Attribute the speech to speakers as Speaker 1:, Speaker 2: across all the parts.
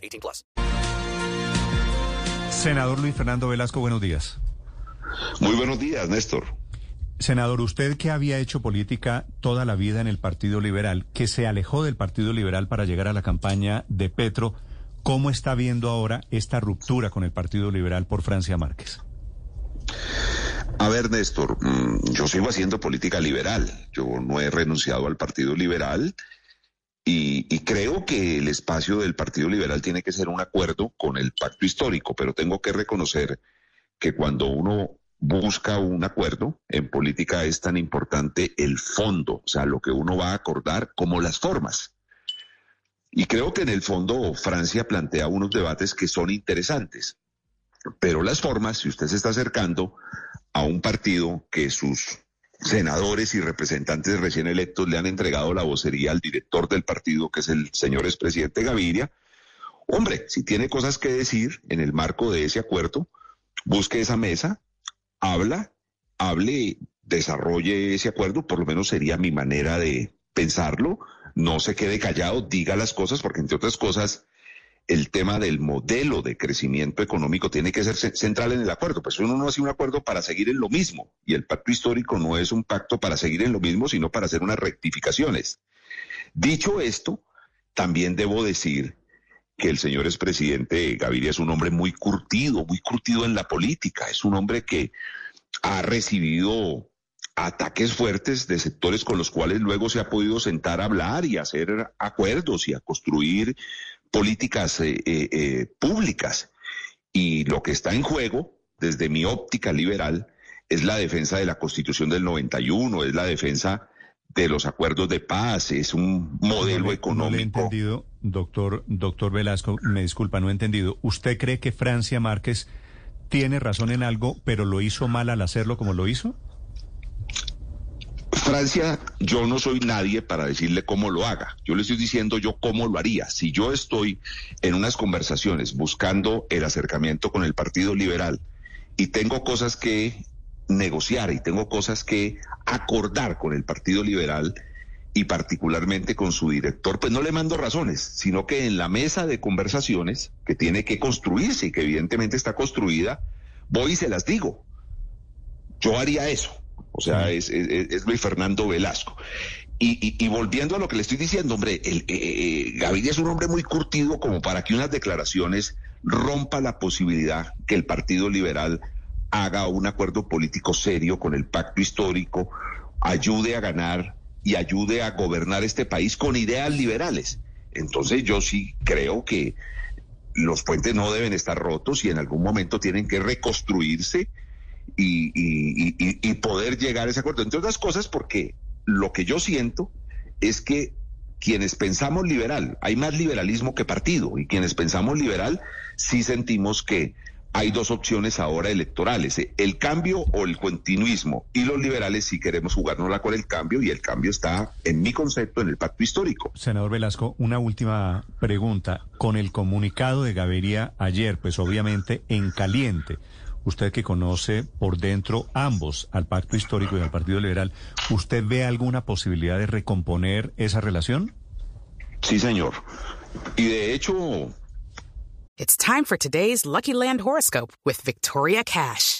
Speaker 1: 18 plus.
Speaker 2: Senador Luis Fernando Velasco, buenos días.
Speaker 3: Muy buenos días, Néstor.
Speaker 2: Senador, usted que había hecho política toda la vida en el Partido Liberal, que se alejó del Partido Liberal para llegar a la campaña de Petro, ¿cómo está viendo ahora esta ruptura con el Partido Liberal por Francia Márquez?
Speaker 3: A ver, Néstor, mm, yo sigo haciendo política liberal. Yo no he renunciado al Partido Liberal y, creo que el espacio del Partido Liberal tiene que ser un acuerdo con el pacto histórico, pero tengo que reconocer que cuando uno busca un acuerdo en política es tan importante el fondo, o sea, lo que uno va a acordar como las formas. Y creo que en el fondo Francia plantea unos debates que son interesantes. Pero las formas, si usted se está acercando a un partido que sus senadores y representantes recién electos le han entregado la vocería al director del partido, que es el señor expresidente Gaviria, hombre, si tiene cosas que decir en el marco de ese acuerdo, busque esa mesa, habla, hable, desarrolle ese acuerdo, por lo menos sería mi manera de pensarlo, no se quede callado, diga las cosas, porque entre otras cosas, el tema del modelo de crecimiento económico tiene que ser central en el acuerdo. Pues uno no hace un acuerdo para seguir en lo mismo y el pacto histórico no es un pacto para seguir en lo mismo, sino para hacer unas rectificaciones. Dicho esto, también debo decir que el señor expresidente Gaviria es un hombre muy curtido, muy curtido en la política. Es un hombre que ha recibido ataques fuertes de sectores con los cuales luego se ha podido sentar a hablar y hacer acuerdos y a construir políticas eh, eh, eh, públicas. Y lo que está en juego, desde mi óptica liberal, es la defensa de la Constitución del 91, es la defensa de los acuerdos de paz, es un modelo económico. No he
Speaker 2: entendido, doctor, doctor Velasco, me disculpa, no he entendido. ¿Usted cree que Francia Márquez tiene razón en algo, pero lo hizo mal al hacerlo como lo hizo?
Speaker 3: Francia, yo no soy nadie para decirle cómo lo haga. Yo le estoy diciendo yo cómo lo haría. Si yo estoy en unas conversaciones buscando el acercamiento con el Partido Liberal y tengo cosas que negociar y tengo cosas que acordar con el Partido Liberal y particularmente con su director, pues no le mando razones, sino que en la mesa de conversaciones que tiene que construirse y que evidentemente está construida, voy y se las digo. Yo haría eso. O sea, es, es, Luis Fernando Velasco. Y, volviendo a lo que le estoy diciendo, hombre, el, eh, eh, Gaviria es un hombre muy curtido como para que unas declaraciones rompa la posibilidad que el Partido Liberal haga un acuerdo político serio con el pacto histórico, ayude a ganar y ayude a gobernar este país con ideas liberales. Entonces yo sí creo que los puentes no deben estar rotos y en algún momento tienen que reconstruirse y, poder llegar a ese acuerdo. Entre otras cosas, porque lo que yo siento es que quienes pensamos liberal, hay más liberalismo que partido, y quienes pensamos liberal sí sentimos que hay dos opciones ahora electorales, eh, el cambio o el continuismo, y los liberales sí queremos jugárnosla con el cambio, y el cambio está, en mi concepto, en el pacto histórico.
Speaker 2: Senador Velasco, una última pregunta. Con el comunicado de Gaviria ayer, pues obviamente en caliente, usted que conoce por dentro ambos, al Pacto Histórico y al Partido Liberal, ¿usted ve alguna posibilidad de recomponer esa relación?
Speaker 3: Sí, señor. Y de hecho...
Speaker 4: It's time for today's Lucky Land horoscope with Victoria Cash.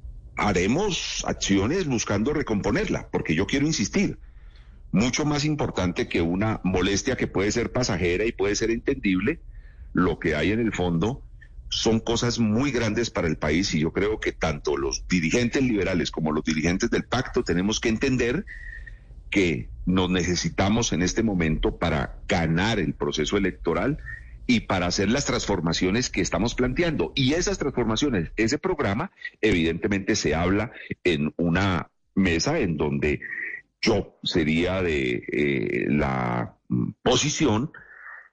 Speaker 3: Haremos acciones buscando recomponerla, porque yo quiero insistir. Mucho más importante que una molestia que puede ser pasajera y puede ser entendible, lo que hay en el fondo son cosas muy grandes para el país y yo creo que tanto los dirigentes liberales como los dirigentes del pacto tenemos que entender que nos necesitamos en este momento para ganar el proceso electoral y para hacer las transformaciones que estamos planteando. Y esas transformaciones, ese programa, evidentemente se habla en una mesa en donde yo sería de eh, la posición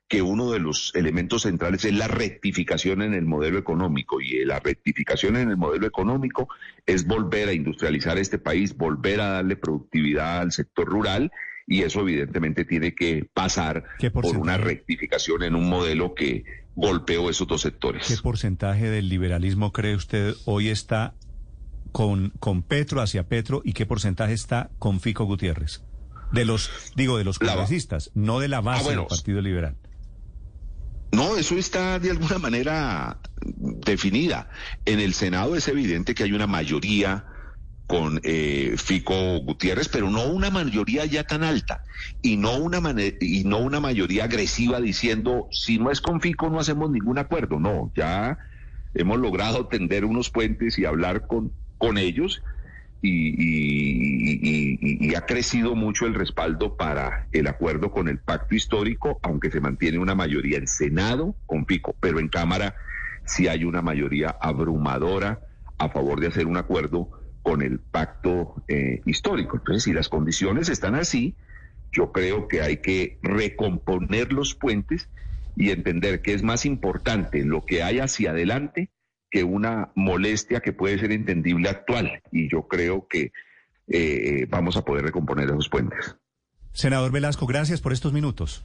Speaker 3: que uno de los elementos centrales es la rectificación en el modelo económico y la rectificación en el modelo económico es volver a industrializar este país, volver a darle productividad al sector rural y eso evidentemente tiene que pasar por una rectificación en un modelo que golpeó esos dos sectores.
Speaker 2: ¿Qué porcentaje del liberalismo cree usted hoy está con, con Petro hacia Petro y qué porcentaje está con Fico Gutiérrez? De los, digo, de los congresistas, no de la base ah, del Partido Liberal.
Speaker 3: No, eso está de alguna manera definida. En el Senado es evidente que hay una mayoría con eh, Fico Gutiérrez, pero no una mayoría ya tan alta y no una y no una mayoría agresiva diciendo si no es con Fico no hacemos ningún acuerdo. No, ya hemos logrado tender unos puentes y hablar con con ellos y, ha crecido mucho el respaldo para el acuerdo con el pacto histórico, aunque se mantiene una mayoría en Senado con Pico, pero en Cámara sí hay una mayoría abrumadora a favor de hacer un acuerdo con el pacto eh, histórico. Entonces, si las condiciones están así, yo creo que hay que recomponer los puentes y entender que es más importante lo que hay hacia adelante que una molestia que puede ser entendible actual. Y yo creo que eh, vamos a poder recomponer esos puentes.
Speaker 2: Senador Velasco, gracias por estos minutos.